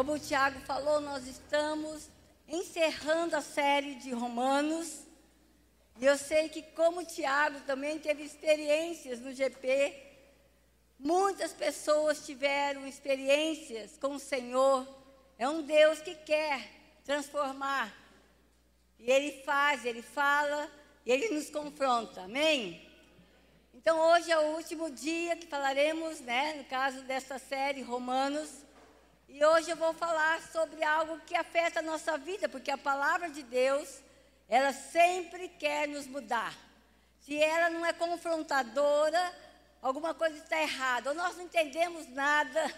Como o Tiago falou, nós estamos encerrando a série de Romanos. E eu sei que, como o Tiago também teve experiências no GP, muitas pessoas tiveram experiências com o Senhor. É um Deus que quer transformar. E Ele faz, Ele fala, e Ele nos confronta. Amém? Então, hoje é o último dia que falaremos, né, no caso dessa série Romanos. E hoje eu vou falar sobre algo que afeta a nossa vida, porque a palavra de Deus, ela sempre quer nos mudar. Se ela não é confrontadora, alguma coisa está errada. Ou nós não entendemos nada,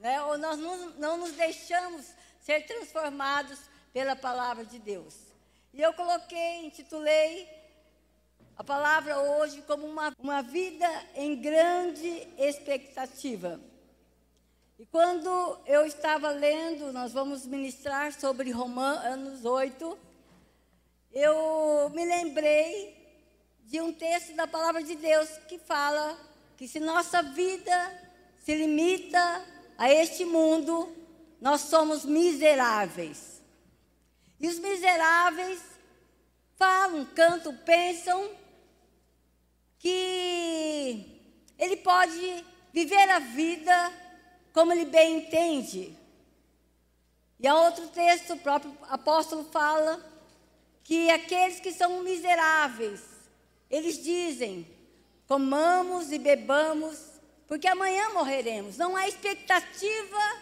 né? ou nós não, não nos deixamos ser transformados pela palavra de Deus. E eu coloquei, intitulei a palavra hoje como uma, uma vida em grande expectativa. E quando eu estava lendo, nós vamos ministrar sobre Romanos 8, eu me lembrei de um texto da palavra de Deus que fala que se nossa vida se limita a este mundo, nós somos miseráveis. E os miseráveis falam, cantam, pensam que ele pode viver a vida como ele bem entende. E há outro texto, o próprio apóstolo fala que aqueles que são miseráveis, eles dizem: comamos e bebamos, porque amanhã morreremos. Não há expectativa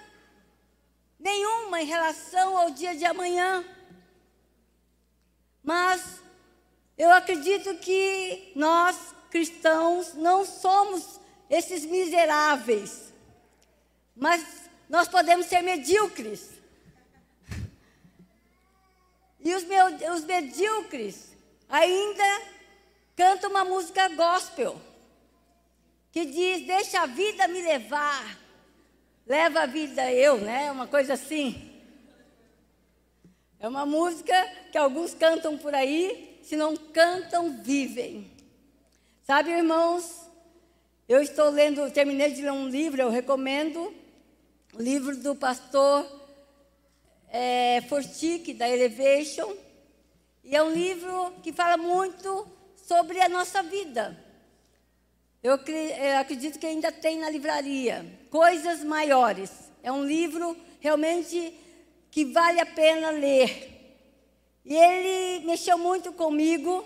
nenhuma em relação ao dia de amanhã. Mas eu acredito que nós cristãos não somos esses miseráveis, mas nós podemos ser medíocres. E os, os medíocres ainda cantam uma música gospel, que diz: Deixa a vida me levar, leva a vida eu, né? Uma coisa assim. É uma música que alguns cantam por aí, se não cantam, vivem. Sabe, irmãos, eu estou lendo, terminei de ler um livro, eu recomendo, livro do pastor é, Fortic, da Elevation, e é um livro que fala muito sobre a nossa vida. Eu, eu acredito que ainda tem na livraria, Coisas Maiores. É um livro realmente que vale a pena ler. E ele mexeu muito comigo,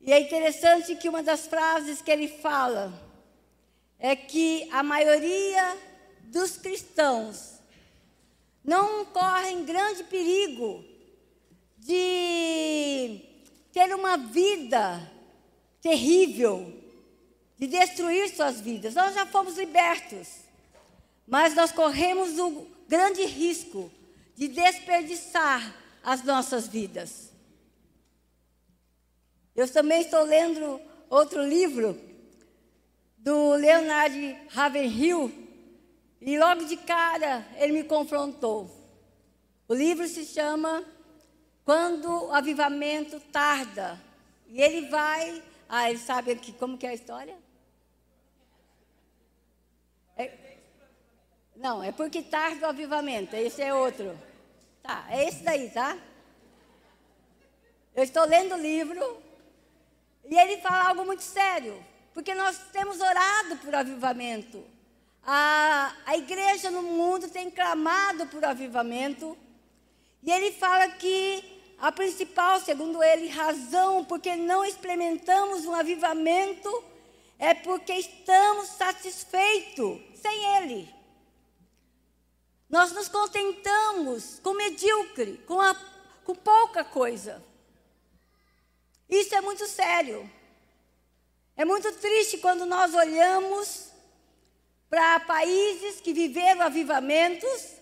e é interessante que uma das frases que ele fala é que a maioria dos cristãos não correm grande perigo de ter uma vida terrível, de destruir suas vidas. Nós já fomos libertos, mas nós corremos o grande risco de desperdiçar as nossas vidas. Eu também estou lendo outro livro do Leonard Ravenhill e logo de cara ele me confrontou. O livro se chama Quando o Avivamento Tarda. E ele vai. Ah, ele sabe aqui como que é a história? É, não, é porque tarda o avivamento. Esse é outro. Tá, é esse daí, tá? Eu estou lendo o livro e ele fala algo muito sério, porque nós temos orado por avivamento. A, a igreja no mundo tem clamado por avivamento. E ele fala que a principal, segundo ele, razão porque não experimentamos um avivamento é porque estamos satisfeitos sem ele. Nós nos contentamos com medíocre, com, a, com pouca coisa. Isso é muito sério. É muito triste quando nós olhamos para países que viveram avivamentos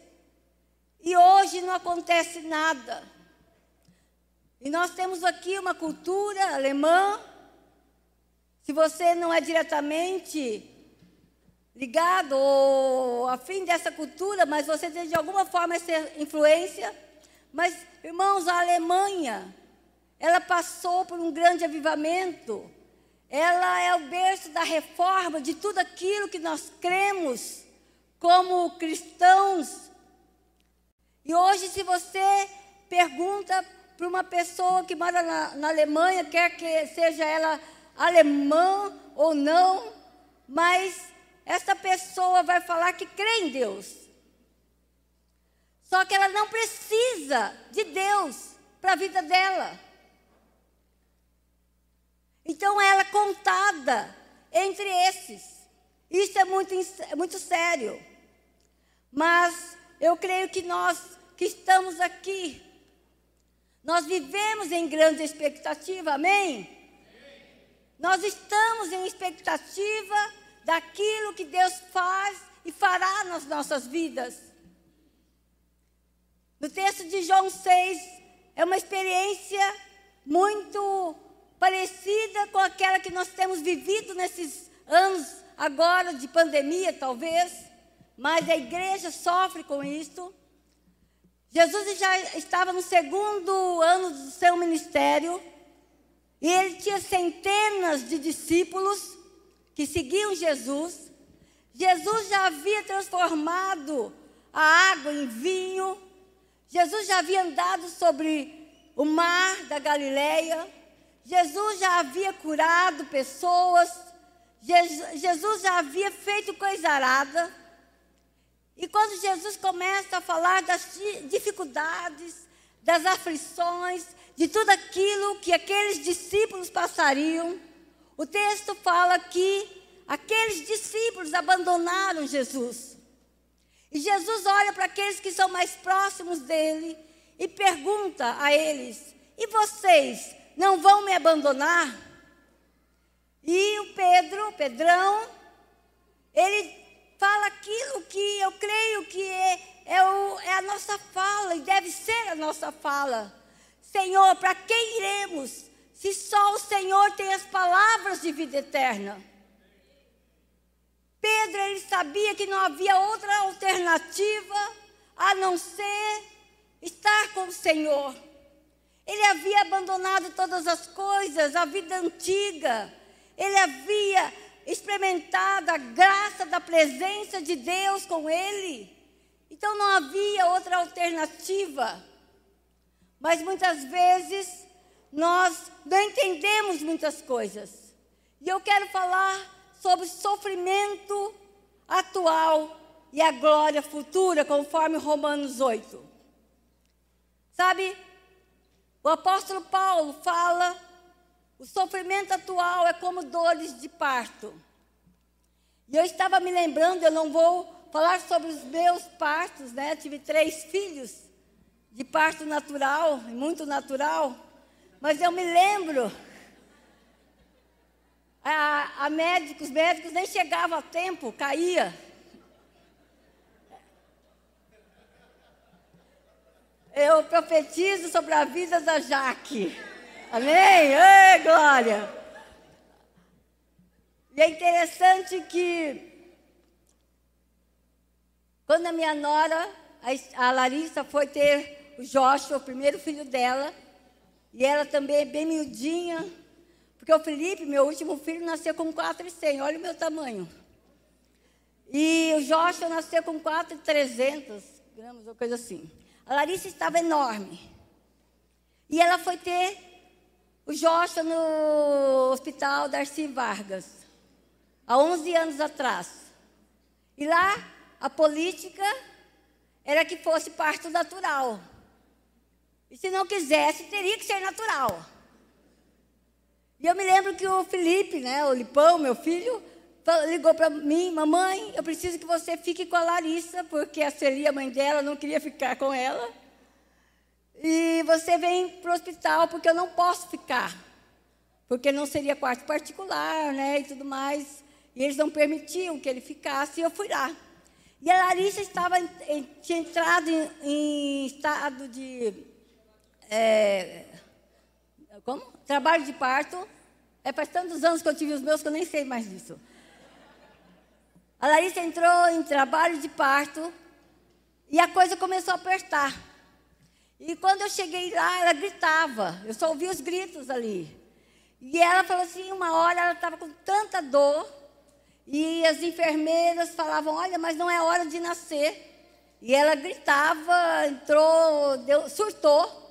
e hoje não acontece nada. E nós temos aqui uma cultura alemã. Se você não é diretamente ligado ou afim dessa cultura, mas você tem de alguma forma essa influência. Mas, irmãos, a Alemanha ela passou por um grande avivamento. Ela é o berço da reforma de tudo aquilo que nós cremos como cristãos. E hoje, se você pergunta para uma pessoa que mora na, na Alemanha, quer que seja ela alemã ou não, mas essa pessoa vai falar que crê em Deus. Só que ela não precisa de Deus para a vida dela. Então ela é contada entre esses. Isso é muito, é muito sério. Mas eu creio que nós que estamos aqui, nós vivemos em grande expectativa, amém? Nós estamos em expectativa daquilo que Deus faz e fará nas nossas vidas. No texto de João 6, é uma experiência muito parecida com aquela que nós temos vivido nesses anos agora de pandemia, talvez, mas a igreja sofre com isso. Jesus já estava no segundo ano do seu ministério e ele tinha centenas de discípulos que seguiam Jesus. Jesus já havia transformado a água em vinho. Jesus já havia andado sobre o mar da Galileia. Jesus já havia curado pessoas, Jesus já havia feito coisa arada. E quando Jesus começa a falar das dificuldades, das aflições, de tudo aquilo que aqueles discípulos passariam, o texto fala que aqueles discípulos abandonaram Jesus. E Jesus olha para aqueles que são mais próximos dele e pergunta a eles: E vocês não vão me abandonar. E o Pedro, Pedrão, ele fala aquilo que eu creio que é, é, o, é a nossa fala e deve ser a nossa fala. Senhor, para quem iremos? Se só o Senhor tem as palavras de vida eterna. Pedro, ele sabia que não havia outra alternativa a não ser estar com o Senhor. Ele havia abandonado todas as coisas, a vida antiga. Ele havia experimentado a graça da presença de Deus com ele. Então não havia outra alternativa. Mas muitas vezes nós não entendemos muitas coisas. E eu quero falar sobre sofrimento atual e a glória futura, conforme Romanos 8. Sabe, o apóstolo Paulo fala: o sofrimento atual é como dores de parto. E eu estava me lembrando, eu não vou falar sobre os meus partos, né? Tive três filhos de parto natural, muito natural. Mas eu me lembro, a, a médicos, os médicos nem chegavam a tempo, caía. Eu profetizo sobre a vida da Jaque. Amém? Ei, glória! E é interessante que, quando a minha nora, a Larissa, foi ter o Joshua, o primeiro filho dela, e ela também é bem miudinha, porque o Felipe, meu último filho, nasceu com 4,100, olha o meu tamanho. E o Joshua nasceu com 4,300 gramas, ou coisa assim. A Larissa estava enorme. E ela foi ter o Joshua no hospital Darcy Vargas, há 11 anos atrás. E lá, a política era que fosse parto natural. E se não quisesse, teria que ser natural. E eu me lembro que o Felipe, né, o Lipão, meu filho, ligou para mim, mamãe, eu preciso que você fique com a Larissa, porque a Celia, mãe dela, não queria ficar com ela. E você vem para o hospital, porque eu não posso ficar. Porque não seria quarto particular, né, e tudo mais. E eles não permitiam que ele ficasse, e eu fui lá. E a Larissa estava, tinha entrado em, em estado de... É, como? Trabalho de parto. É, faz tantos anos que eu tive os meus que eu nem sei mais disso. A Larissa entrou em trabalho de parto e a coisa começou a apertar. E quando eu cheguei lá, ela gritava. Eu só ouvi os gritos ali. E ela falou assim: uma hora ela estava com tanta dor. e as enfermeiras falavam: Olha, mas não é hora de nascer. E ela gritava, entrou, deu, surtou.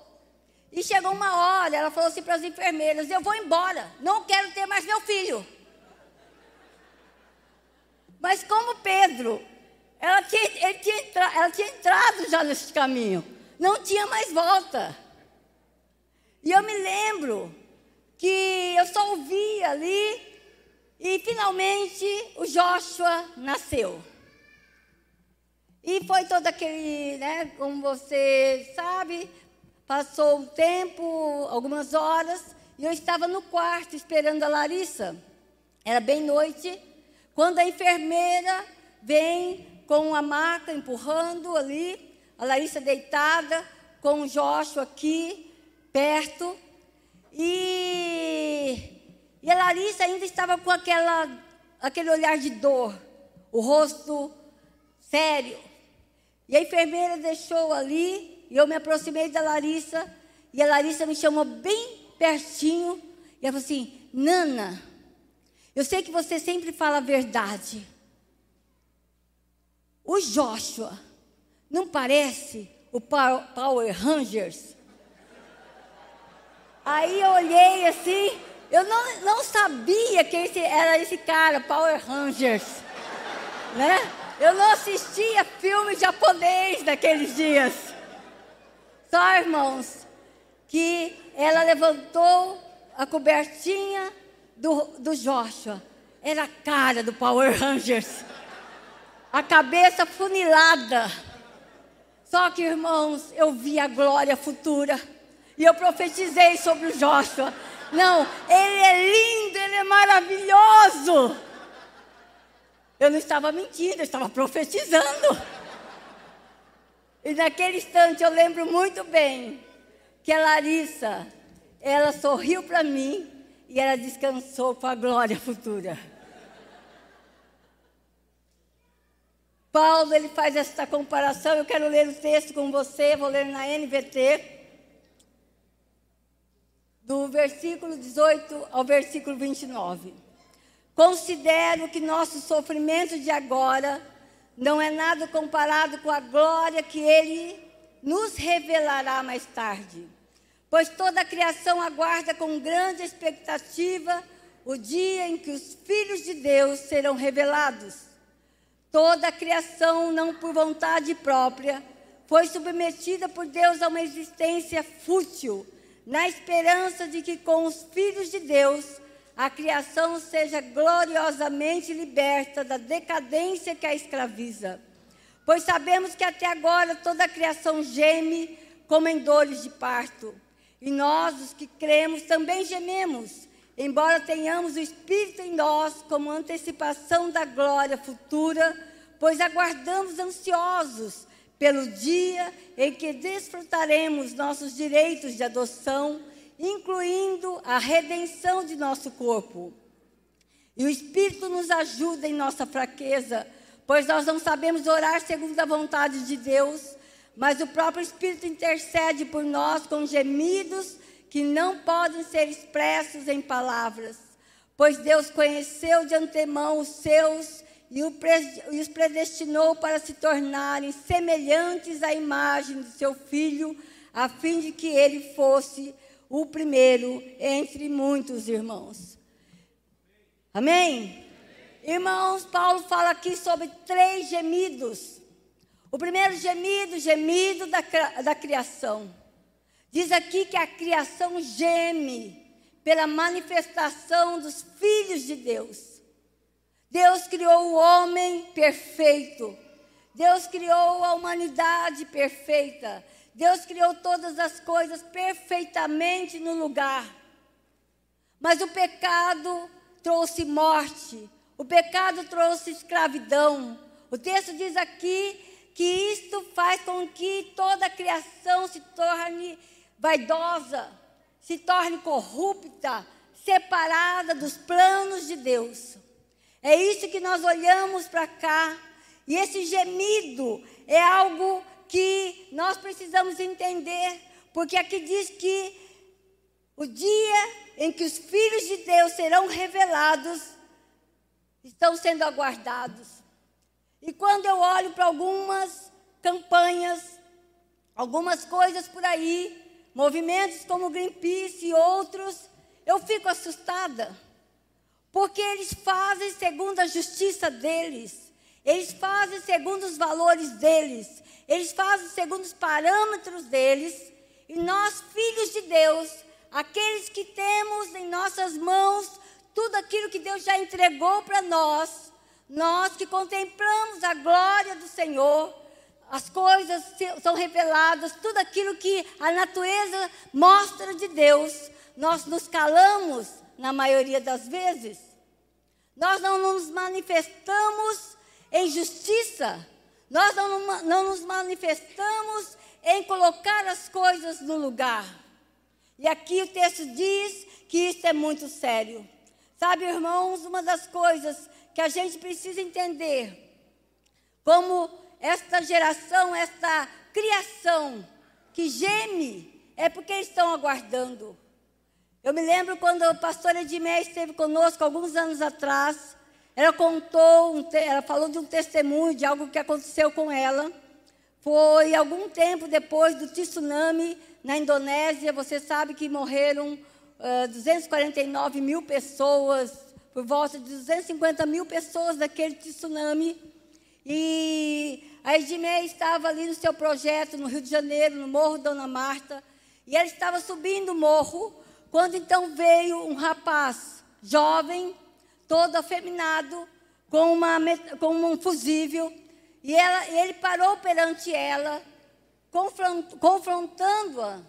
E chegou uma hora, ela falou assim para as enfermeiras: Eu vou embora, não quero ter mais meu filho. Mas como Pedro, ela tinha, tinha, entra, ela tinha entrado já nesse caminho, não tinha mais volta. E eu me lembro que eu só ouvi ali e finalmente o Joshua nasceu. E foi todo aquele, né, como você sabe, passou um tempo, algumas horas, e eu estava no quarto esperando a Larissa. Era bem noite, quando a enfermeira vem com a maca empurrando ali, a Larissa deitada, com o Joshua aqui, perto. E, e a Larissa ainda estava com aquela, aquele olhar de dor, o rosto sério. E a enfermeira deixou ali, e eu me aproximei da Larissa, e a Larissa me chamou bem pertinho, e ela falou assim: Nana, eu sei que você sempre fala a verdade. O Joshua não parece o Power Rangers? Aí eu olhei assim, eu não, não sabia que esse, era esse cara, Power Rangers, né? Eu não assistia filme japonês naqueles dias. Só, irmãos, que ela levantou a cobertinha do, do Joshua. Era a cara do Power Rangers. A cabeça funilada. Só que, irmãos, eu vi a glória futura. E eu profetizei sobre o Joshua. Não, ele é lindo, ele é maravilhoso. Eu não estava mentindo, eu estava profetizando. E naquele instante eu lembro muito bem que a Larissa, ela sorriu para mim e ela descansou com a glória futura. Paulo ele faz essa comparação, eu quero ler o texto com você, vou ler na NVT, do versículo 18 ao versículo 29. Considero que nosso sofrimento de agora não é nada comparado com a glória que Ele nos revelará mais tarde. Pois toda a criação aguarda com grande expectativa o dia em que os filhos de Deus serão revelados. Toda a criação, não por vontade própria, foi submetida por Deus a uma existência fútil, na esperança de que com os filhos de Deus a criação seja gloriosamente liberta da decadência que a escraviza. Pois sabemos que até agora toda a criação geme como em dores de parto. E nós, os que cremos, também gememos, embora tenhamos o Espírito em nós como antecipação da glória futura, pois aguardamos ansiosos pelo dia em que desfrutaremos nossos direitos de adoção incluindo a redenção de nosso corpo. E o Espírito nos ajuda em nossa fraqueza, pois nós não sabemos orar segundo a vontade de Deus, mas o próprio Espírito intercede por nós com gemidos que não podem ser expressos em palavras, pois Deus conheceu de antemão os seus e os predestinou para se tornarem semelhantes à imagem do seu Filho, a fim de que ele fosse o primeiro entre muitos irmãos. Amém? Irmãos, Paulo fala aqui sobre três gemidos. O primeiro gemido, gemido da, da criação. Diz aqui que a criação geme pela manifestação dos filhos de Deus. Deus criou o homem perfeito. Deus criou a humanidade perfeita. Deus criou todas as coisas perfeitamente no lugar. Mas o pecado trouxe morte, o pecado trouxe escravidão. O texto diz aqui que isto faz com que toda a criação se torne vaidosa, se torne corrupta, separada dos planos de Deus. É isso que nós olhamos para cá. E esse gemido é algo que nós precisamos entender, porque aqui diz que o dia em que os filhos de Deus serão revelados, estão sendo aguardados. E quando eu olho para algumas campanhas, algumas coisas por aí, movimentos como Greenpeace e outros, eu fico assustada. Porque eles fazem segundo a justiça deles, eles fazem segundo os valores deles, eles fazem segundo os parâmetros deles, e nós, filhos de Deus, aqueles que temos em nossas mãos tudo aquilo que Deus já entregou para nós, nós que contemplamos a glória do Senhor, as coisas são reveladas, tudo aquilo que a natureza mostra de Deus, nós nos calamos na maioria das vezes. Nós não nos manifestamos em justiça, nós não, não nos manifestamos em colocar as coisas no lugar. E aqui o texto diz que isso é muito sério. Sabe, irmãos, uma das coisas que a gente precisa entender, como esta geração, esta criação que geme, é porque eles estão aguardando. Eu me lembro quando a pastora Edmé esteve conosco alguns anos atrás, ela contou, ela falou de um testemunho de algo que aconteceu com ela. Foi algum tempo depois do tsunami na Indonésia, você sabe que morreram uh, 249 mil pessoas, por volta de 250 mil pessoas daquele tsunami. E a Edmé estava ali no seu projeto no Rio de Janeiro, no Morro Dona Marta, e ela estava subindo o morro, quando então veio um rapaz jovem, todo afeminado, com, uma, com um fusível, e ela, ele parou perante ela, confrontando-a,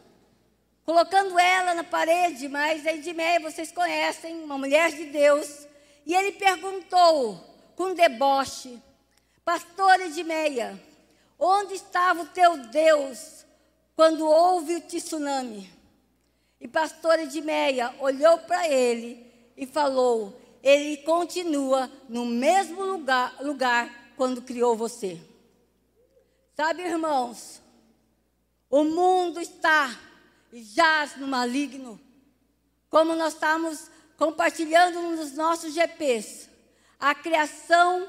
colocando ela na parede, mas a Edmeia, vocês conhecem, uma mulher de Deus, e ele perguntou com deboche, pastor Edmeia, onde estava o teu Deus quando houve o tsunami? E pastor Edmeia olhou para ele e falou, ele continua no mesmo lugar, lugar quando criou você. Sabe, irmãos, o mundo está e jaz no maligno. Como nós estamos compartilhando nos nossos GPs, a criação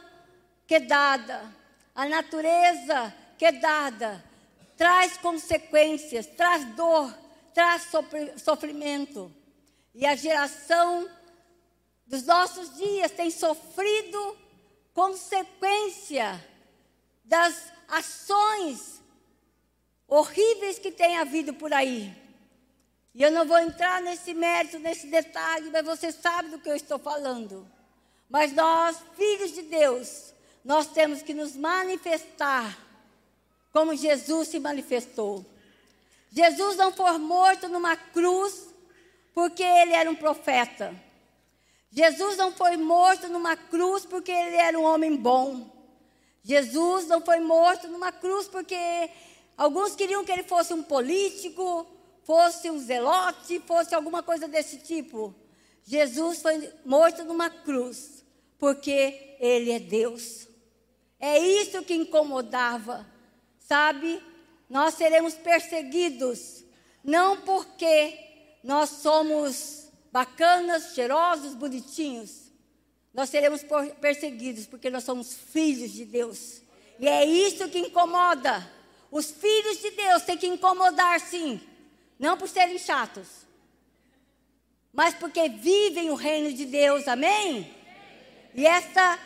que é dada, a natureza que é dada, traz consequências, traz dor, traz sofrimento. E a geração dos nossos dias tem sofrido consequência das ações horríveis que tem havido por aí. E eu não vou entrar nesse mérito, nesse detalhe, mas você sabe do que eu estou falando. Mas nós, filhos de Deus, nós temos que nos manifestar como Jesus se manifestou. Jesus não foi morto numa cruz porque ele era um profeta. Jesus não foi morto numa cruz porque ele era um homem bom. Jesus não foi morto numa cruz porque alguns queriam que ele fosse um político, fosse um zelote, fosse alguma coisa desse tipo. Jesus foi morto numa cruz porque ele é Deus. É isso que incomodava, sabe? Nós seremos perseguidos não porque nós somos bacanas, cheirosos, bonitinhos, nós seremos perseguidos porque nós somos filhos de Deus. E é isso que incomoda. Os filhos de Deus têm que incomodar, sim, não por serem chatos, mas porque vivem o reino de Deus, amém? E essa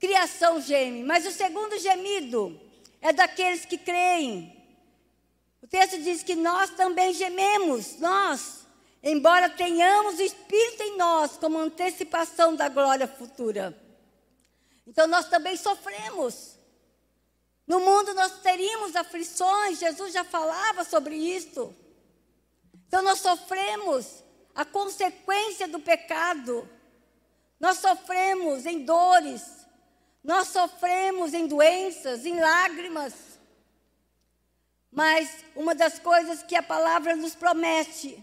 criação geme. Mas o segundo gemido é daqueles que creem. O texto diz que nós também gememos, nós embora tenhamos o Espírito em nós como antecipação da glória futura. Então nós também sofremos. No mundo nós teríamos aflições, Jesus já falava sobre isso. Então nós sofremos a consequência do pecado. Nós sofremos em dores, nós sofremos em doenças, em lágrimas. Mas uma das coisas que a palavra nos promete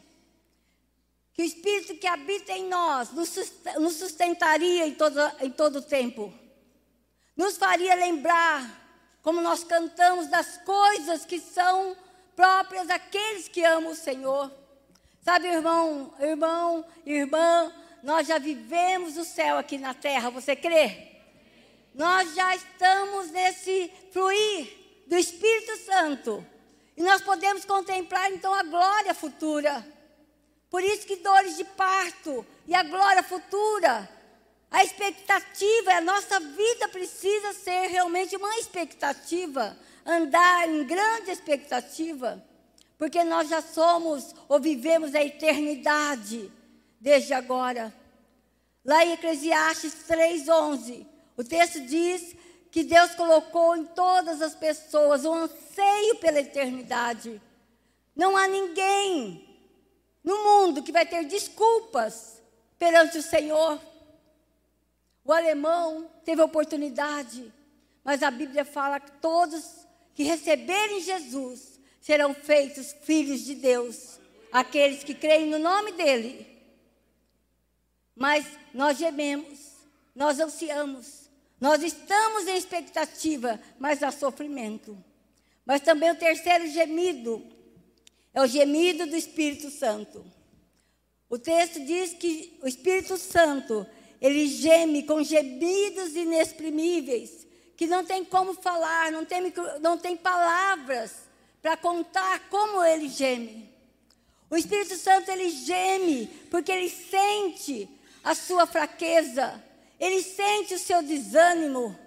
que o Espírito que habita em nós nos sustentaria em todo, em todo tempo. Nos faria lembrar, como nós cantamos, das coisas que são próprias daqueles que amam o Senhor. Sabe, irmão, irmão, irmã, nós já vivemos o céu aqui na terra, você crê? Nós já estamos nesse fluir do Espírito Santo. E nós podemos contemplar então a glória futura. Por isso que dores de parto e a glória futura, a expectativa, a nossa vida precisa ser realmente uma expectativa, andar em grande expectativa, porque nós já somos ou vivemos a eternidade desde agora. Lá em Eclesiastes 3:11, o texto diz que Deus colocou em todas as pessoas um anseio pela eternidade. Não há ninguém no mundo que vai ter desculpas perante o Senhor. O alemão teve oportunidade, mas a Bíblia fala que todos que receberem Jesus serão feitos filhos de Deus, aqueles que creem no nome dele. Mas nós gememos, nós ansiamos, nós estamos em expectativa, mas há sofrimento. Mas também o terceiro gemido é o gemido do Espírito Santo. O texto diz que o Espírito Santo, ele geme com gemidos inexprimíveis, que não tem como falar, não tem, não tem palavras para contar como ele geme. O Espírito Santo, ele geme porque ele sente a sua fraqueza, ele sente o seu desânimo.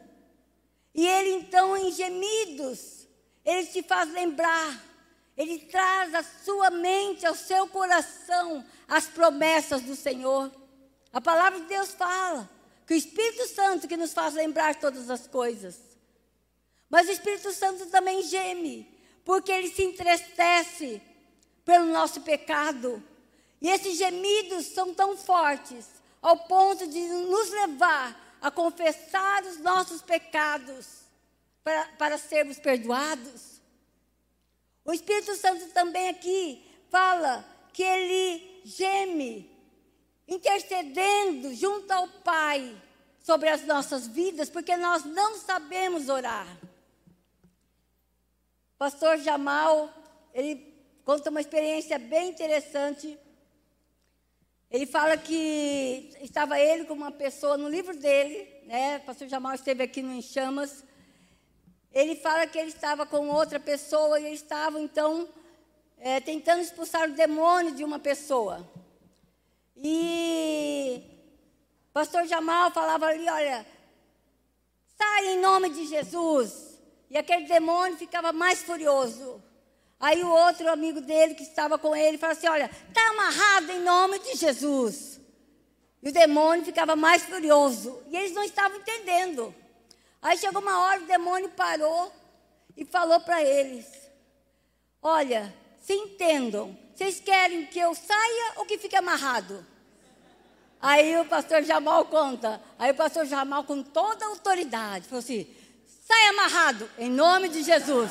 E ele então, em gemidos, ele te faz lembrar. Ele traz à sua mente, ao seu coração, as promessas do Senhor. A palavra de Deus fala que o Espírito Santo que nos faz lembrar todas as coisas. Mas o Espírito Santo também geme, porque ele se entristece pelo nosso pecado. E esses gemidos são tão fortes ao ponto de nos levar a confessar os nossos pecados para, para sermos perdoados. O Espírito Santo também aqui fala que ele geme, intercedendo junto ao Pai sobre as nossas vidas, porque nós não sabemos orar. Pastor Jamal, ele conta uma experiência bem interessante ele fala que estava ele com uma pessoa no livro dele, né? Pastor Jamal esteve aqui no Em Chamas. Ele fala que ele estava com outra pessoa e eles estavam, então, é, tentando expulsar o demônio de uma pessoa. E pastor Jamal falava ali: olha, sai em nome de Jesus. E aquele demônio ficava mais furioso. Aí o outro amigo dele que estava com ele falou assim: Olha, está amarrado em nome de Jesus. E o demônio ficava mais furioso. E eles não estavam entendendo. Aí chegou uma hora, o demônio parou e falou para eles: Olha, se entendam, vocês querem que eu saia ou que fique amarrado? Aí o pastor Jamal conta. Aí o pastor Jamal, com toda a autoridade, falou assim: sai amarrado, em nome de Jesus.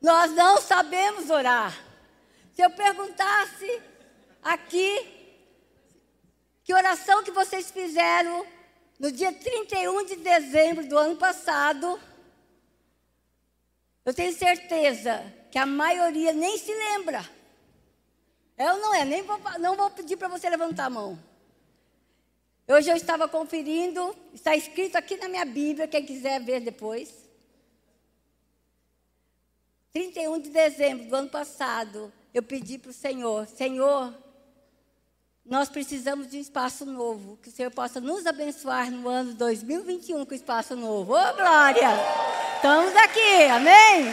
Nós não sabemos orar. Se eu perguntasse aqui que oração que vocês fizeram no dia 31 de dezembro do ano passado, eu tenho certeza que a maioria nem se lembra. É ou não é? Nem vou, não vou pedir para você levantar a mão. Hoje eu estava conferindo, está escrito aqui na minha Bíblia, quem quiser ver depois. 31 de dezembro do ano passado, eu pedi para o Senhor: Senhor, nós precisamos de um espaço novo. Que o Senhor possa nos abençoar no ano 2021 com espaço novo. Ô, glória! Estamos aqui, amém?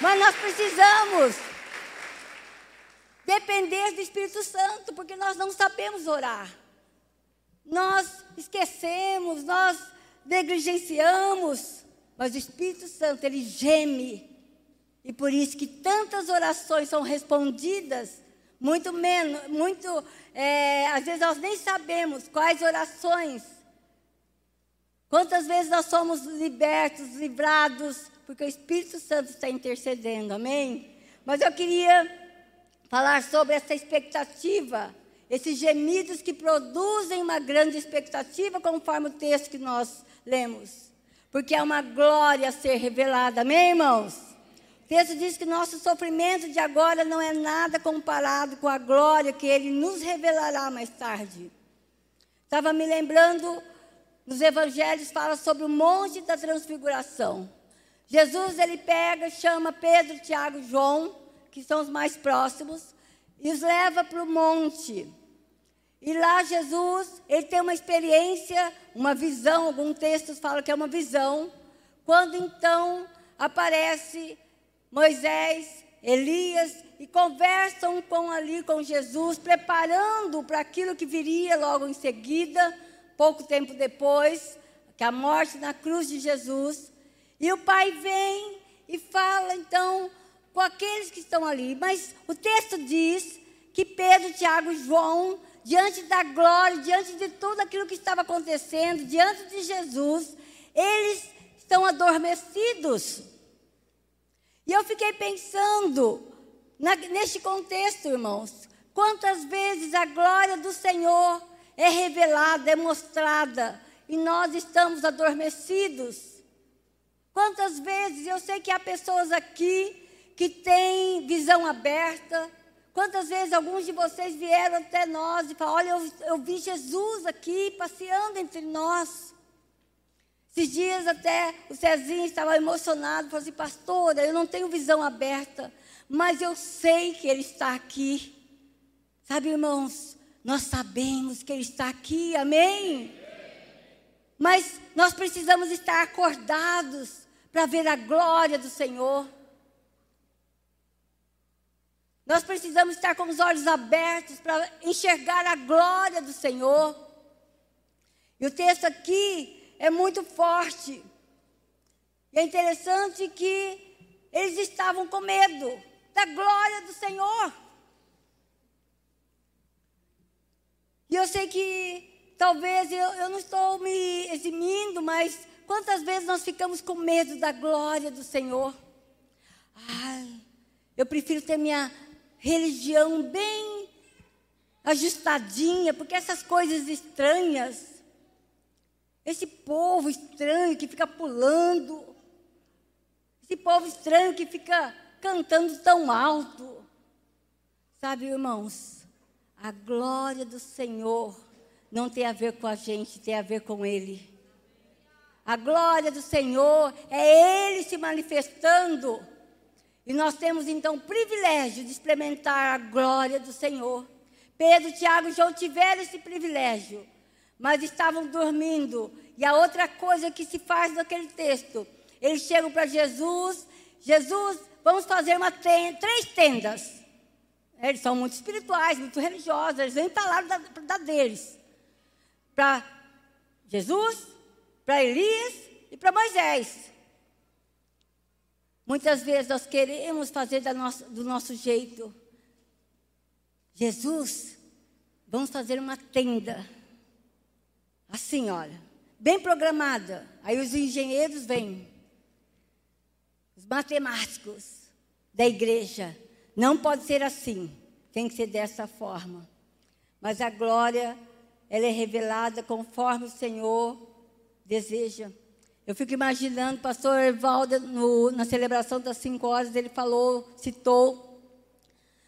Mas nós precisamos depender do Espírito Santo, porque nós não sabemos orar. Nós esquecemos, nós negligenciamos, mas o Espírito Santo, ele geme e por isso que tantas orações são respondidas, muito menos, muito, é, às vezes nós nem sabemos quais orações. Quantas vezes nós somos libertos, livrados, porque o Espírito Santo está intercedendo, amém? Mas eu queria falar sobre essa expectativa, esses gemidos que produzem uma grande expectativa, conforme o texto que nós lemos. Porque é uma glória a ser revelada, amém, irmãos? Texto diz que nosso sofrimento de agora não é nada comparado com a glória que ele nos revelará mais tarde. Estava me lembrando, nos evangelhos fala sobre o monte da transfiguração. Jesus ele pega, chama Pedro, Tiago e João, que são os mais próximos, e os leva para o monte. E lá Jesus, ele tem uma experiência, uma visão, alguns textos falam que é uma visão, quando então aparece Moisés, Elias e conversam com ali com Jesus, preparando para aquilo que viria logo em seguida, pouco tempo depois, que a morte na cruz de Jesus. E o pai vem e fala então com aqueles que estão ali. Mas o texto diz que Pedro, Tiago e João, diante da glória, diante de tudo aquilo que estava acontecendo, diante de Jesus, eles estão adormecidos. E eu fiquei pensando na, neste contexto, irmãos, quantas vezes a glória do Senhor é revelada, é mostrada, e nós estamos adormecidos. Quantas vezes eu sei que há pessoas aqui que têm visão aberta. Quantas vezes alguns de vocês vieram até nós e falaram: Olha, eu, eu vi Jesus aqui passeando entre nós. Esses dias até o Cezinho estava emocionado, falou assim: Pastora, eu não tenho visão aberta, mas eu sei que Ele está aqui. Sabe, irmãos, nós sabemos que Ele está aqui, amém? Mas nós precisamos estar acordados para ver a glória do Senhor. Nós precisamos estar com os olhos abertos para enxergar a glória do Senhor. E o texto aqui é muito forte. E é interessante que eles estavam com medo da glória do Senhor. E eu sei que Talvez eu, eu não estou me eximindo, mas quantas vezes nós ficamos com medo da glória do Senhor? Ai, eu prefiro ter minha religião bem ajustadinha, porque essas coisas estranhas, esse povo estranho que fica pulando, esse povo estranho que fica cantando tão alto. Sabe, irmãos, a glória do Senhor não tem a ver com a gente, tem a ver com Ele. A glória do Senhor é Ele se manifestando. E nós temos então o privilégio de experimentar a glória do Senhor. Pedro, Tiago e João tiveram esse privilégio, mas estavam dormindo. E a outra coisa que se faz naquele texto, eles chegam para Jesus, Jesus, vamos fazer uma tenda, três tendas. Eles são muito espirituais, muito religiosos, eles vêm falar da, da deles para Jesus, para Elias e para Moisés. Muitas vezes nós queremos fazer nossa, do nosso jeito. Jesus, vamos fazer uma tenda. Assim, olha, bem programada. Aí os engenheiros vêm, os matemáticos da igreja. Não pode ser assim, tem que ser dessa forma. Mas a glória ela é revelada conforme o Senhor deseja. Eu fico imaginando, o pastor Evaldo, no, na celebração das cinco horas, ele falou, citou,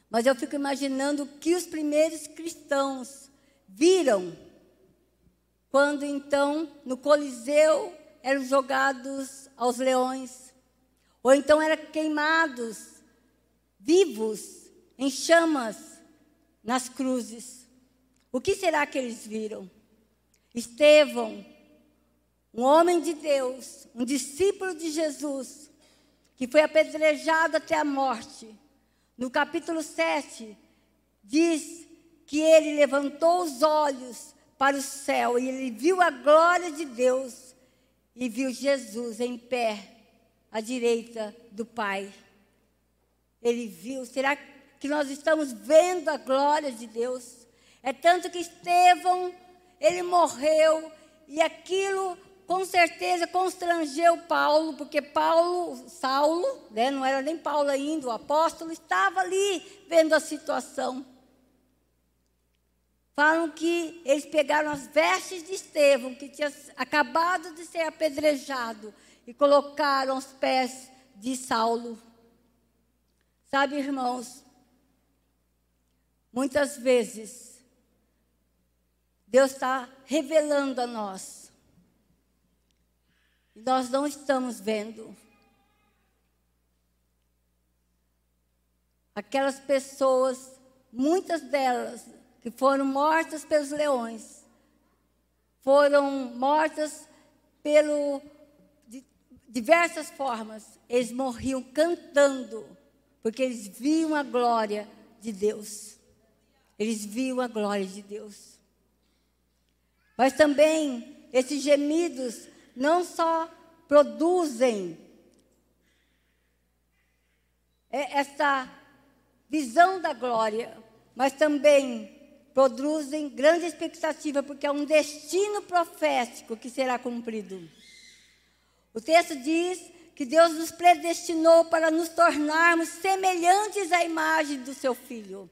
mas eu fico imaginando o que os primeiros cristãos viram quando então no Coliseu eram jogados aos leões, ou então eram queimados vivos em chamas nas cruzes. O que será que eles viram? Estevão, um homem de Deus, um discípulo de Jesus, que foi apedrejado até a morte. No capítulo 7, diz que ele levantou os olhos para o céu e ele viu a glória de Deus e viu Jesus em pé à direita do Pai. Ele viu, será que nós estamos vendo a glória de Deus? É tanto que Estevão, ele morreu e aquilo com certeza constrangeu Paulo, porque Paulo, Saulo, né, não era nem Paulo ainda, o apóstolo, estava ali vendo a situação. Falam que eles pegaram as vestes de Estevão, que tinha acabado de ser apedrejado, e colocaram aos pés de Saulo. Sabe, irmãos, muitas vezes Deus está revelando a nós. E nós não estamos vendo. Aquelas pessoas, muitas delas, que foram mortas pelos leões, foram mortas pelo de diversas formas. Eles morriam cantando, porque eles viam a glória de Deus. Eles viam a glória de Deus. Mas também esses gemidos não só produzem essa visão da glória, mas também produzem grande expectativa, porque é um destino profético que será cumprido. O texto diz que Deus nos predestinou para nos tornarmos semelhantes à imagem do seu Filho.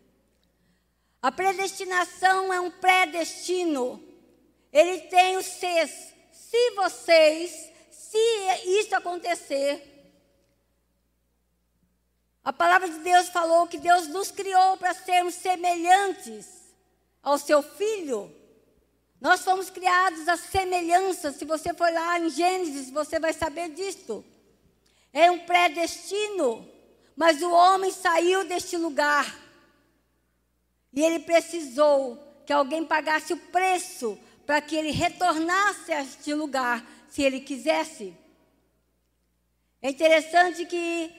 A predestinação é um predestino. Ele tem os seus. Se vocês, se isso acontecer, a palavra de Deus falou que Deus nos criou para sermos semelhantes ao seu filho. Nós fomos criados à semelhança. Se você for lá em Gênesis, você vai saber disto. É um predestino. Mas o homem saiu deste lugar. E ele precisou que alguém pagasse o preço para que ele retornasse a este lugar, se ele quisesse. É interessante que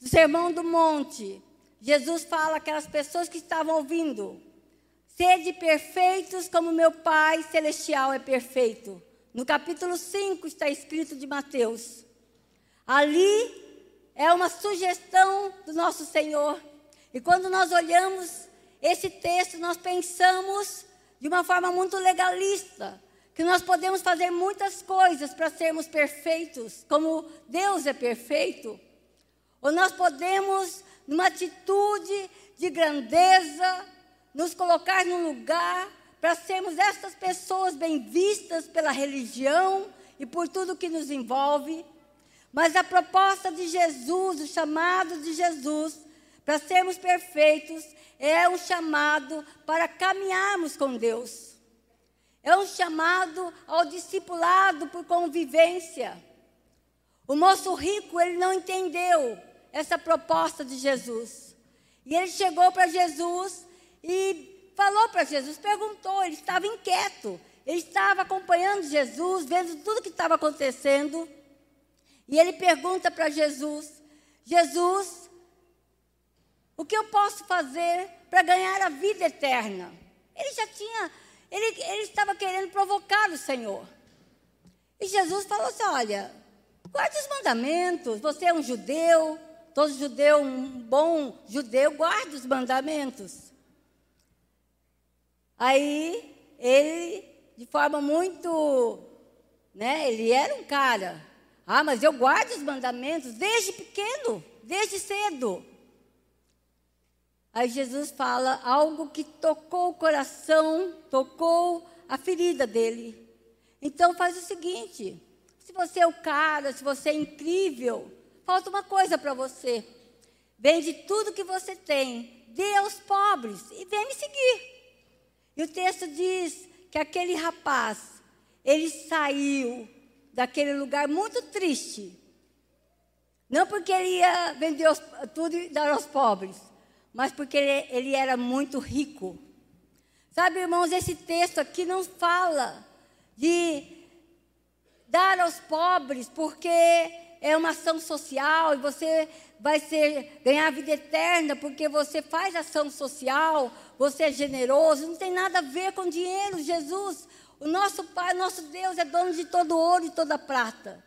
do Sermão do Monte, Jesus fala aquelas pessoas que estavam ouvindo: Sede perfeitos como meu Pai celestial é perfeito. No capítulo 5 está escrito de Mateus. Ali é uma sugestão do nosso Senhor. E quando nós olhamos esse texto, nós pensamos de uma forma muito legalista, que nós podemos fazer muitas coisas para sermos perfeitos, como Deus é perfeito. Ou nós podemos, numa atitude de grandeza, nos colocar num lugar para sermos estas pessoas bem vistas pela religião e por tudo que nos envolve. Mas a proposta de Jesus, o chamado de Jesus, para sermos perfeitos, é um chamado para caminharmos com Deus. É um chamado ao discipulado por convivência. O moço rico, ele não entendeu essa proposta de Jesus. E ele chegou para Jesus e falou para Jesus, perguntou, ele estava inquieto, ele estava acompanhando Jesus, vendo tudo que estava acontecendo. E ele pergunta para Jesus: Jesus, o que eu posso fazer para ganhar a vida eterna? Ele já tinha, ele, ele estava querendo provocar o Senhor. E Jesus falou assim: Olha, guarde os mandamentos, você é um judeu, todo judeu, um bom judeu, guarda os mandamentos. Aí ele, de forma muito, né, ele era um cara. Ah, mas eu guardo os mandamentos desde pequeno, desde cedo. Aí Jesus fala algo que tocou o coração, tocou a ferida dele. Então faz o seguinte: se você é o cara, se você é incrível, falta uma coisa para você. Vende tudo que você tem, dê aos pobres e vem me seguir. E o texto diz que aquele rapaz, ele saiu daquele lugar muito triste. Não porque ele ia vender os, tudo e dar aos pobres, mas porque ele, ele era muito rico. Sabe, irmãos, esse texto aqui não fala de dar aos pobres porque é uma ação social e você vai ser, ganhar vida eterna porque você faz ação social, você é generoso, não tem nada a ver com dinheiro, Jesus. O nosso Pai, nosso Deus é dono de todo ouro e toda prata.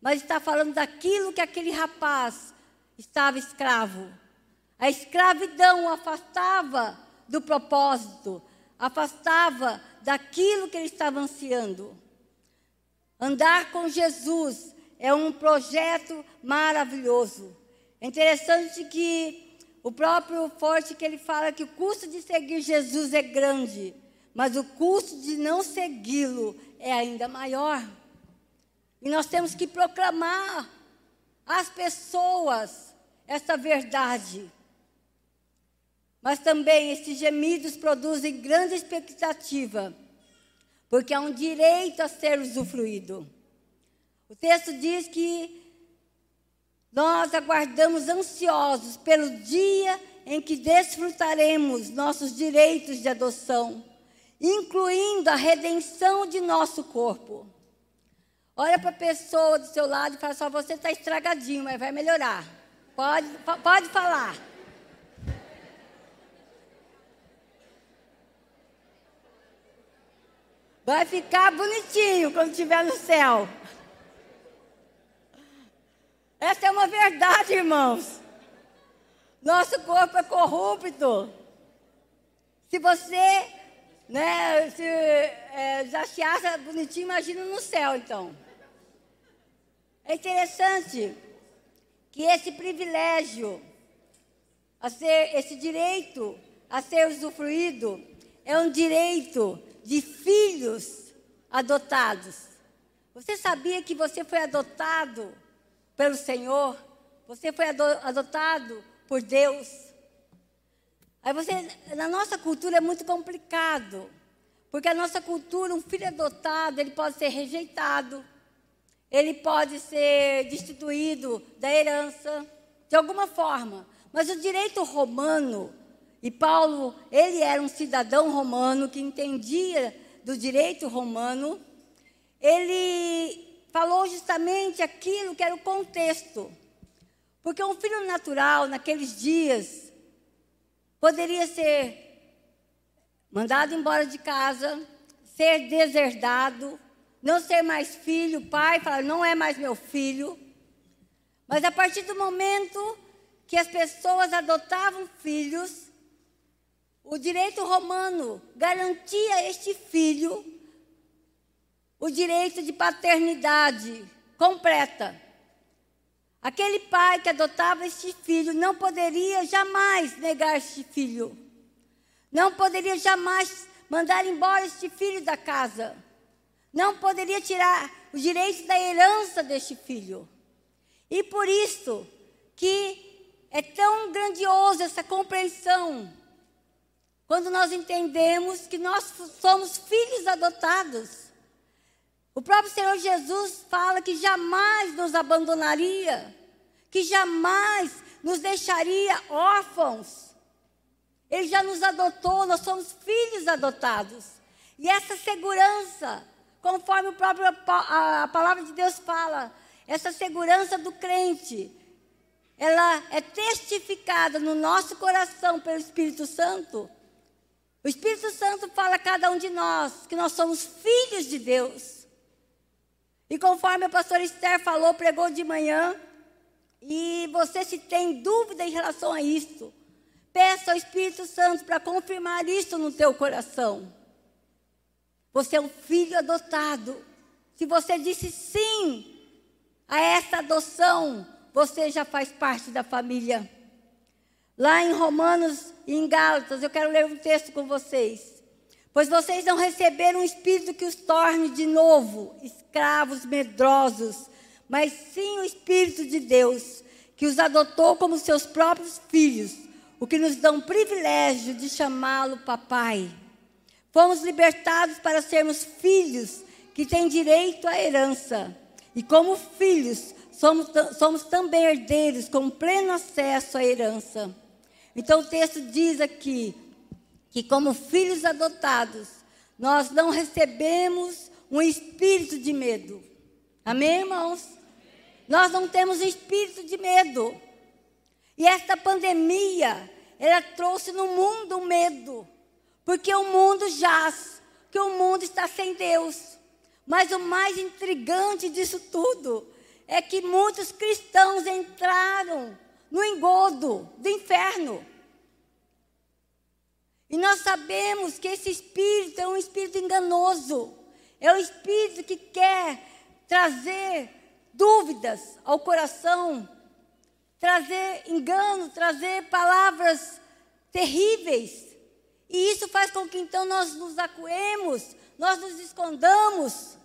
Mas está falando daquilo que aquele rapaz estava escravo. A escravidão o afastava do propósito, afastava daquilo que ele estava ansiando. Andar com Jesus é um projeto maravilhoso. É interessante que o próprio Forte que ele fala que o custo de seguir Jesus é grande, mas o custo de não segui-lo é ainda maior. E nós temos que proclamar às pessoas essa verdade. Mas também esses gemidos produzem grande expectativa, porque há um direito a ser usufruído. O texto diz que nós aguardamos ansiosos pelo dia em que desfrutaremos nossos direitos de adoção, incluindo a redenção de nosso corpo. Olha para a pessoa do seu lado e fala só, você está estragadinho, mas vai melhorar. Pode, pode falar. Vai ficar bonitinho quando estiver no céu. Essa é uma verdade, irmãos. Nosso corpo é corrupto. Se você né, se, é, já se acha bonitinho, imagina no céu, então. É interessante que esse privilégio, a ser, esse direito a ser usufruído, é um direito de filhos adotados. Você sabia que você foi adotado pelo Senhor? Você foi adotado por Deus? Aí você, na nossa cultura é muito complicado, porque a nossa cultura, um filho adotado, ele pode ser rejeitado, ele pode ser destituído da herança, de alguma forma. Mas o direito romano e Paulo, ele era um cidadão romano que entendia do direito romano. Ele falou justamente aquilo que era o contexto. Porque um filho natural, naqueles dias, poderia ser mandado embora de casa, ser deserdado, não ser mais filho, pai falar, não é mais meu filho. Mas a partir do momento que as pessoas adotavam filhos, o direito romano garantia este filho o direito de paternidade completa. Aquele pai que adotava este filho não poderia jamais negar este filho. Não poderia jamais mandar embora este filho da casa. Não poderia tirar o direito da herança deste filho. E por isso que é tão grandioso essa compreensão quando nós entendemos que nós somos filhos adotados. O próprio Senhor Jesus fala que jamais nos abandonaria, que jamais nos deixaria órfãos. Ele já nos adotou, nós somos filhos adotados. E essa segurança, conforme o próprio, a, a palavra de Deus fala, essa segurança do crente, ela é testificada no nosso coração pelo Espírito Santo o Espírito Santo fala a cada um de nós que nós somos filhos de Deus. E conforme a pastora Esther falou, pregou de manhã, e você se tem dúvida em relação a isso, peça ao Espírito Santo para confirmar isso no teu coração. Você é um filho adotado. Se você disse sim a essa adoção, você já faz parte da família. Lá em Romanos e em Gálatas, eu quero ler um texto com vocês. Pois vocês não receberam um espírito que os torne de novo escravos medrosos, mas sim o Espírito de Deus, que os adotou como seus próprios filhos, o que nos dá um privilégio de chamá-lo papai. Fomos libertados para sermos filhos que têm direito à herança. E como filhos, somos, somos também herdeiros com pleno acesso à herança. Então o texto diz aqui que, como filhos adotados, nós não recebemos um espírito de medo. Amém, irmãos? Nós não temos um espírito de medo. E esta pandemia, ela trouxe no mundo medo. Porque o mundo jaz, que o mundo está sem Deus. Mas o mais intrigante disso tudo é que muitos cristãos entraram no engodo do inferno. E nós sabemos que esse espírito é um espírito enganoso. É um espírito que quer trazer dúvidas ao coração, trazer engano, trazer palavras terríveis. E isso faz com que então nós nos acuemos, nós nos escondamos.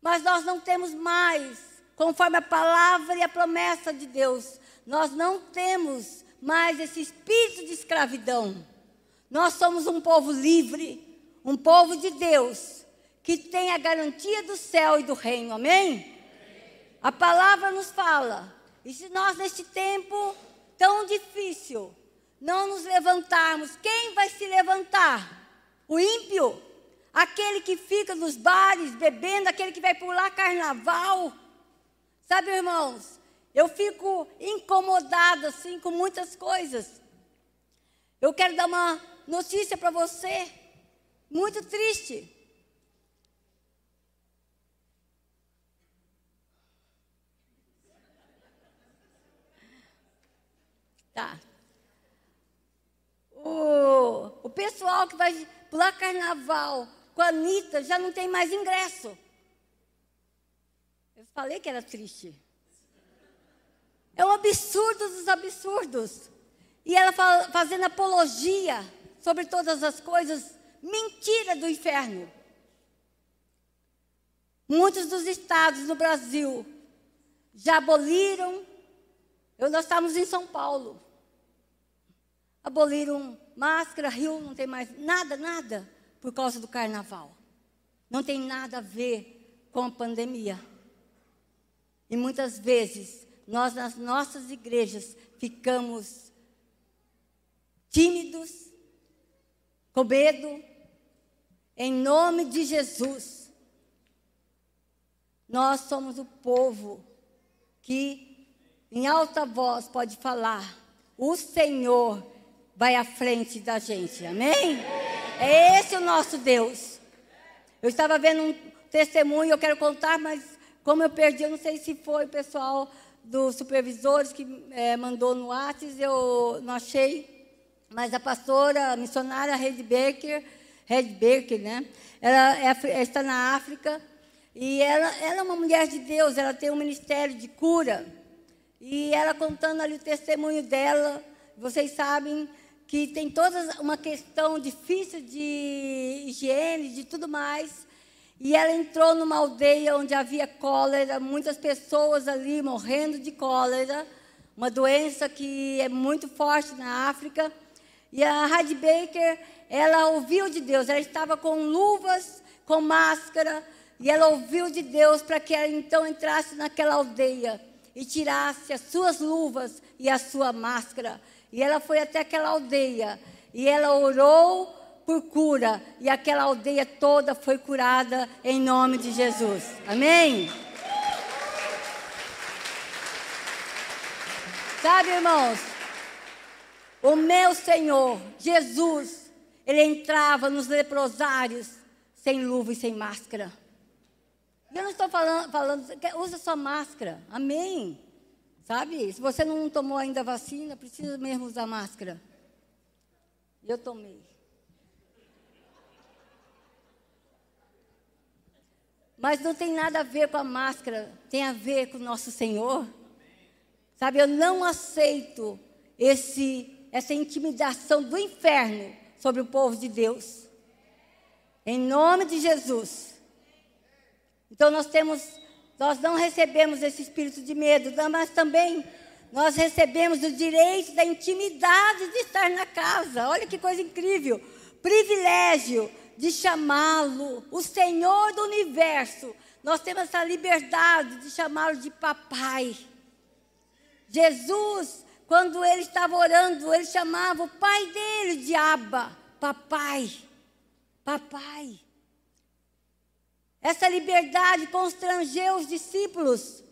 Mas nós não temos mais, conforme a palavra e a promessa de Deus, nós não temos mais esse espírito de escravidão. Nós somos um povo livre, um povo de Deus, que tem a garantia do céu e do reino. Amém? A palavra nos fala. E se nós, neste tempo tão difícil, não nos levantarmos, quem vai se levantar? O ímpio? Aquele que fica nos bares bebendo, aquele que vai pular carnaval. Sabe, irmãos, eu fico incomodada assim com muitas coisas. Eu quero dar uma notícia para você, muito triste. Tá. O, o pessoal que vai pular carnaval com a Anitta já não tem mais ingresso. Eu falei que era triste. É um absurdo dos absurdos. E ela fazendo apologia sobre todas as coisas, mentira do inferno. Muitos dos estados no Brasil já aboliram. Eu, nós estávamos em São Paulo. Aboliram máscara, rio, não tem mais nada, nada, por causa do carnaval. Não tem nada a ver com a pandemia. E muitas vezes, nós nas nossas igrejas ficamos tímidos, com medo, em nome de Jesus. Nós somos o povo que, em alta voz, pode falar: o Senhor vai à frente da gente, amém? É esse o nosso Deus. Eu estava vendo um testemunho, eu quero contar, mas como eu perdi, eu não sei se foi o pessoal dos supervisores que é, mandou no WhatsApp, eu não achei. Mas a pastora, a missionária Red Baker, Red Baker, né? Ela, é, está na África e ela, ela é uma mulher de Deus, ela tem um ministério de cura. E ela contando ali o testemunho dela, vocês sabem que tem toda uma questão difícil de higiene, de tudo mais. E ela entrou numa aldeia onde havia cólera, muitas pessoas ali morrendo de cólera, uma doença que é muito forte na África. E a Heidi Baker, ela ouviu de Deus, ela estava com luvas, com máscara, e ela ouviu de Deus para que ela então entrasse naquela aldeia e tirasse as suas luvas e a sua máscara. E ela foi até aquela aldeia e ela orou por cura e aquela aldeia toda foi curada em nome de Jesus. Amém? Sabe, irmãos, o meu Senhor, Jesus, ele entrava nos leprosários sem luva e sem máscara. Eu não estou falando, falando, usa sua máscara. Amém. Sabe? Se você não tomou ainda a vacina, precisa mesmo usar máscara. Eu tomei. Mas não tem nada a ver com a máscara, tem a ver com o nosso Senhor. Sabe, eu não aceito esse, essa intimidação do inferno sobre o povo de Deus. Em nome de Jesus. Então nós temos nós não recebemos esse espírito de medo, mas também nós recebemos o direito da intimidade de estar na casa. Olha que coisa incrível! Privilégio de chamá-lo, o Senhor do universo. Nós temos essa liberdade de chamá-lo de papai. Jesus, quando ele estava orando, ele chamava o pai dele de Abba, papai. Papai. Essa liberdade constrangeu os discípulos.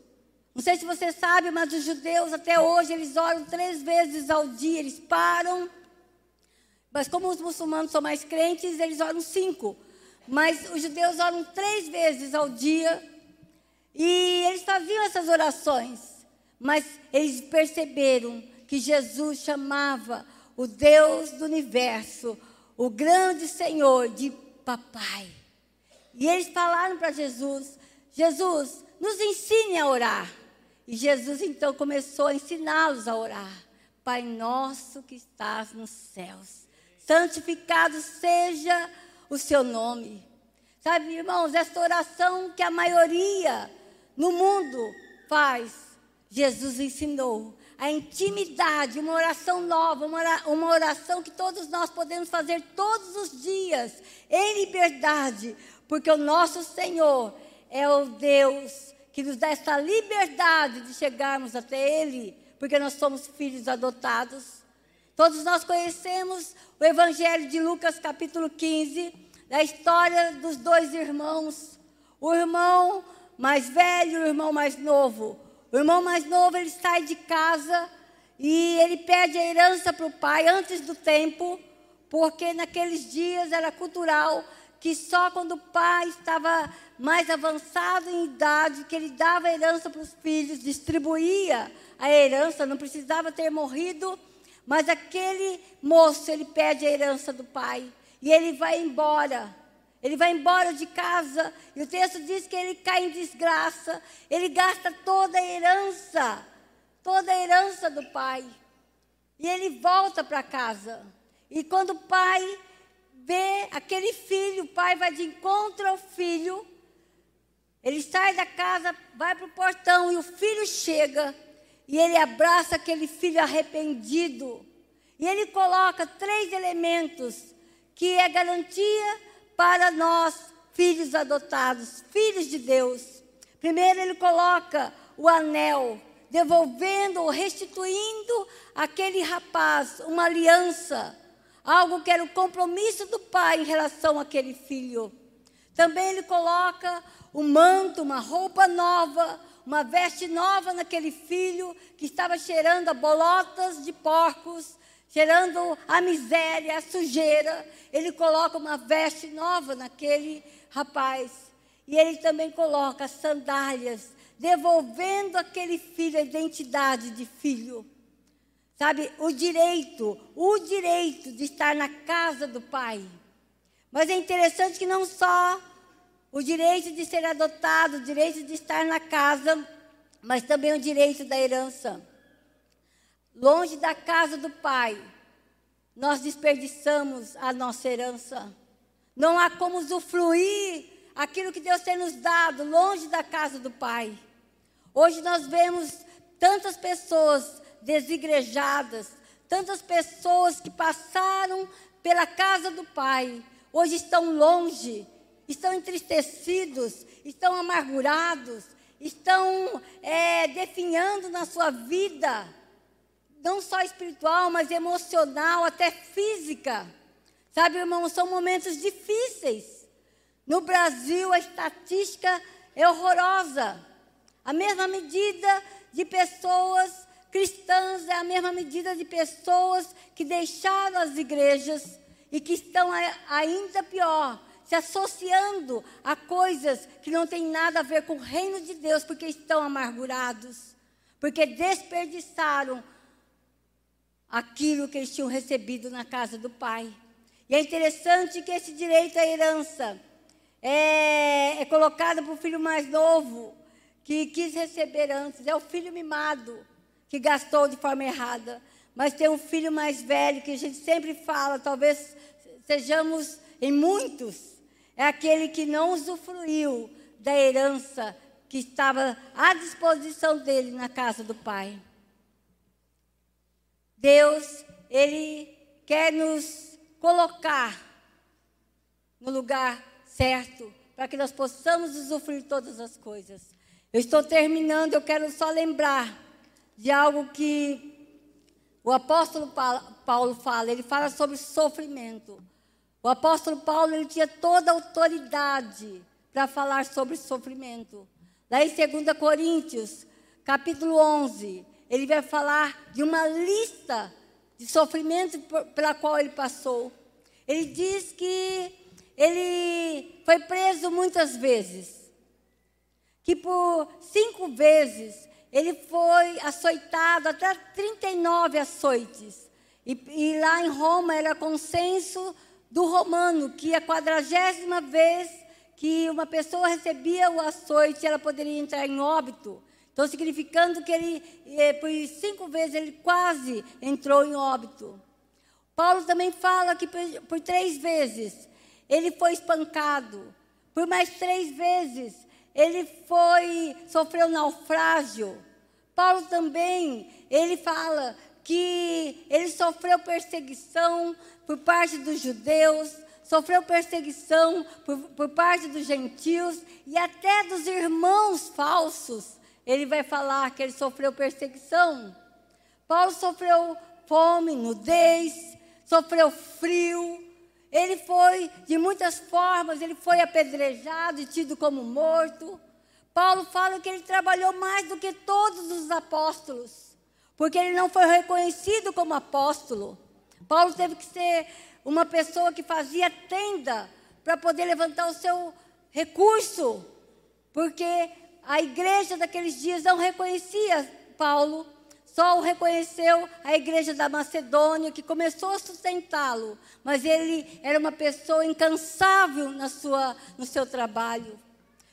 Não sei se você sabe, mas os judeus até hoje eles oram três vezes ao dia, eles param. Mas como os muçulmanos são mais crentes, eles oram cinco. Mas os judeus oram três vezes ao dia. E eles faziam essas orações. Mas eles perceberam que Jesus chamava o Deus do universo, o grande Senhor, de papai. E eles falaram para Jesus: Jesus, nos ensine a orar. E Jesus então começou a ensiná-los a orar. Pai nosso que estás nos céus, santificado seja o seu nome. Sabe, irmãos, essa oração que a maioria no mundo faz, Jesus ensinou. a intimidade, uma oração nova, uma oração que todos nós podemos fazer todos os dias, em liberdade, porque o nosso Senhor é o Deus que nos dá essa liberdade de chegarmos até Ele, porque nós somos filhos adotados. Todos nós conhecemos o Evangelho de Lucas, capítulo 15, da história dos dois irmãos. O irmão mais velho e o irmão mais novo. O irmão mais novo, ele sai de casa e ele pede a herança para o pai antes do tempo, porque naqueles dias era cultural que só quando o pai estava mais avançado em idade, que ele dava a herança para os filhos, distribuía a herança, não precisava ter morrido, mas aquele moço, ele pede a herança do pai e ele vai embora. Ele vai embora de casa e o texto diz que ele cai em desgraça. Ele gasta toda a herança, toda a herança do pai. E ele volta para casa. E quando o pai vê aquele filho, o pai vai de encontro ao filho. Ele sai da casa, vai para o portão e o filho chega. E ele abraça aquele filho arrependido. E ele coloca três elementos que é garantia para nós, filhos adotados, filhos de Deus. Primeiro, ele coloca o anel, devolvendo ou restituindo aquele rapaz uma aliança, algo que era o compromisso do pai em relação àquele filho. Também ele coloca o manto, uma roupa nova, uma veste nova naquele filho que estava cheirando a bolotas de porcos, cheirando a miséria, a sujeira. Ele coloca uma veste nova naquele rapaz. E ele também coloca sandálias, devolvendo aquele filho a identidade de filho. Sabe, o direito, o direito de estar na casa do pai. Mas é interessante que não só o direito de ser adotado, o direito de estar na casa, mas também o direito da herança longe da casa do Pai, nós desperdiçamos a nossa herança. Não há como usufruir aquilo que Deus tem nos dado, longe da casa do Pai. Hoje nós vemos tantas pessoas desigrejadas, tantas pessoas que passaram pela casa do Pai, hoje estão longe, estão entristecidos, estão amargurados, estão é, definhando na sua vida não só espiritual, mas emocional, até física. Sabe, irmãos, são momentos difíceis. No Brasil, a estatística é horrorosa. A mesma medida de pessoas cristãs é a mesma medida de pessoas que deixaram as igrejas e que estão ainda pior, se associando a coisas que não têm nada a ver com o reino de Deus, porque estão amargurados, porque desperdiçaram aquilo que eles tinham recebido na casa do pai. E é interessante que esse direito à herança é, é colocado para o filho mais novo, que quis receber antes. É o filho mimado, que gastou de forma errada. Mas tem um filho mais velho, que a gente sempre fala, talvez sejamos em muitos, é aquele que não usufruiu da herança que estava à disposição dele na casa do pai. Deus, Ele quer nos colocar no lugar certo, para que nós possamos usufruir todas as coisas. Eu estou terminando, eu quero só lembrar de algo que o apóstolo Paulo fala, ele fala sobre sofrimento. O apóstolo Paulo ele tinha toda a autoridade para falar sobre sofrimento. Lá em 2 Coríntios, capítulo 11, ele vai falar de uma lista de sofrimentos pela qual ele passou. Ele diz que ele foi preso muitas vezes, que por cinco vezes ele foi açoitado, até 39 açoites. E, e lá em Roma era consenso do romano que a quadragésima vez que uma pessoa recebia o açoite, ela poderia entrar em óbito. Então, significando que ele, eh, por cinco vezes, ele quase entrou em óbito. Paulo também fala que por, por três vezes ele foi espancado. Por mais três vezes ele foi sofreu naufrágio Paulo também, ele fala que ele sofreu perseguição por parte dos judeus, sofreu perseguição por, por parte dos gentios e até dos irmãos falsos. Ele vai falar que ele sofreu perseguição. Paulo sofreu fome, nudez, sofreu frio. Ele foi, de muitas formas, ele foi apedrejado e tido como morto. Paulo fala que ele trabalhou mais do que todos os apóstolos, porque ele não foi reconhecido como apóstolo. Paulo teve que ser uma pessoa que fazia tenda para poder levantar o seu recurso, porque a igreja daqueles dias não reconhecia Paulo, só o reconheceu a igreja da Macedônia, que começou a sustentá-lo, mas ele era uma pessoa incansável na sua, no seu trabalho.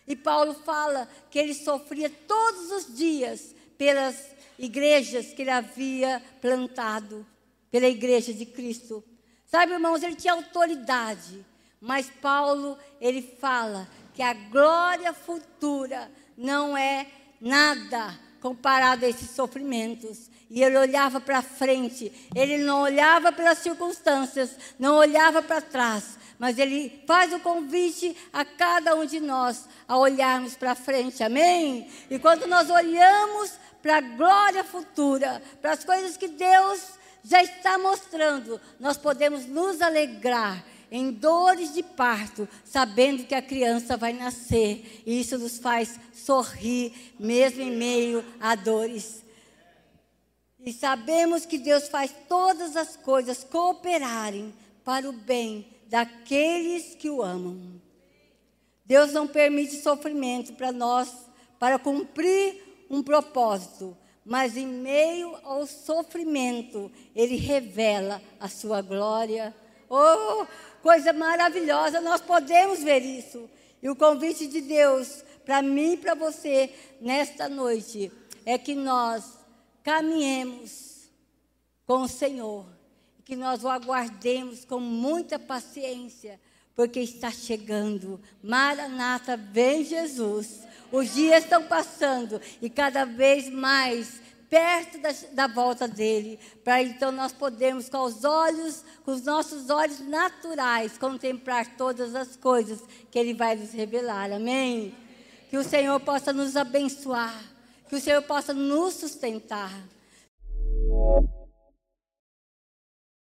E Paulo fala que ele sofria todos os dias pelas igrejas que ele havia plantado, pela igreja de Cristo. Sabe, irmãos, ele tinha autoridade, mas Paulo, ele fala que a glória futura não é nada comparado a esses sofrimentos. E ele olhava para frente, ele não olhava pelas circunstâncias, não olhava para trás, mas ele faz o convite a cada um de nós a olharmos para frente, amém? E quando nós olhamos para a glória futura, para as coisas que Deus já está mostrando, nós podemos nos alegrar em dores de parto, sabendo que a criança vai nascer. E isso nos faz sorrir, mesmo em meio a dores. E sabemos que Deus faz todas as coisas cooperarem para o bem daqueles que o amam. Deus não permite sofrimento para nós, para cumprir um propósito mas em meio ao sofrimento, ele revela a sua glória. Oh, coisa maravilhosa, nós podemos ver isso. E o convite de Deus para mim e para você nesta noite é que nós caminhemos com o Senhor, que nós o aguardemos com muita paciência, porque está chegando. Maranata, vem Jesus. Os dias estão passando e cada vez mais perto da, da volta dele, para então nós podermos com os olhos, com os nossos olhos naturais, contemplar todas as coisas que ele vai nos revelar. Amém? Que o Senhor possa nos abençoar, que o Senhor possa nos sustentar.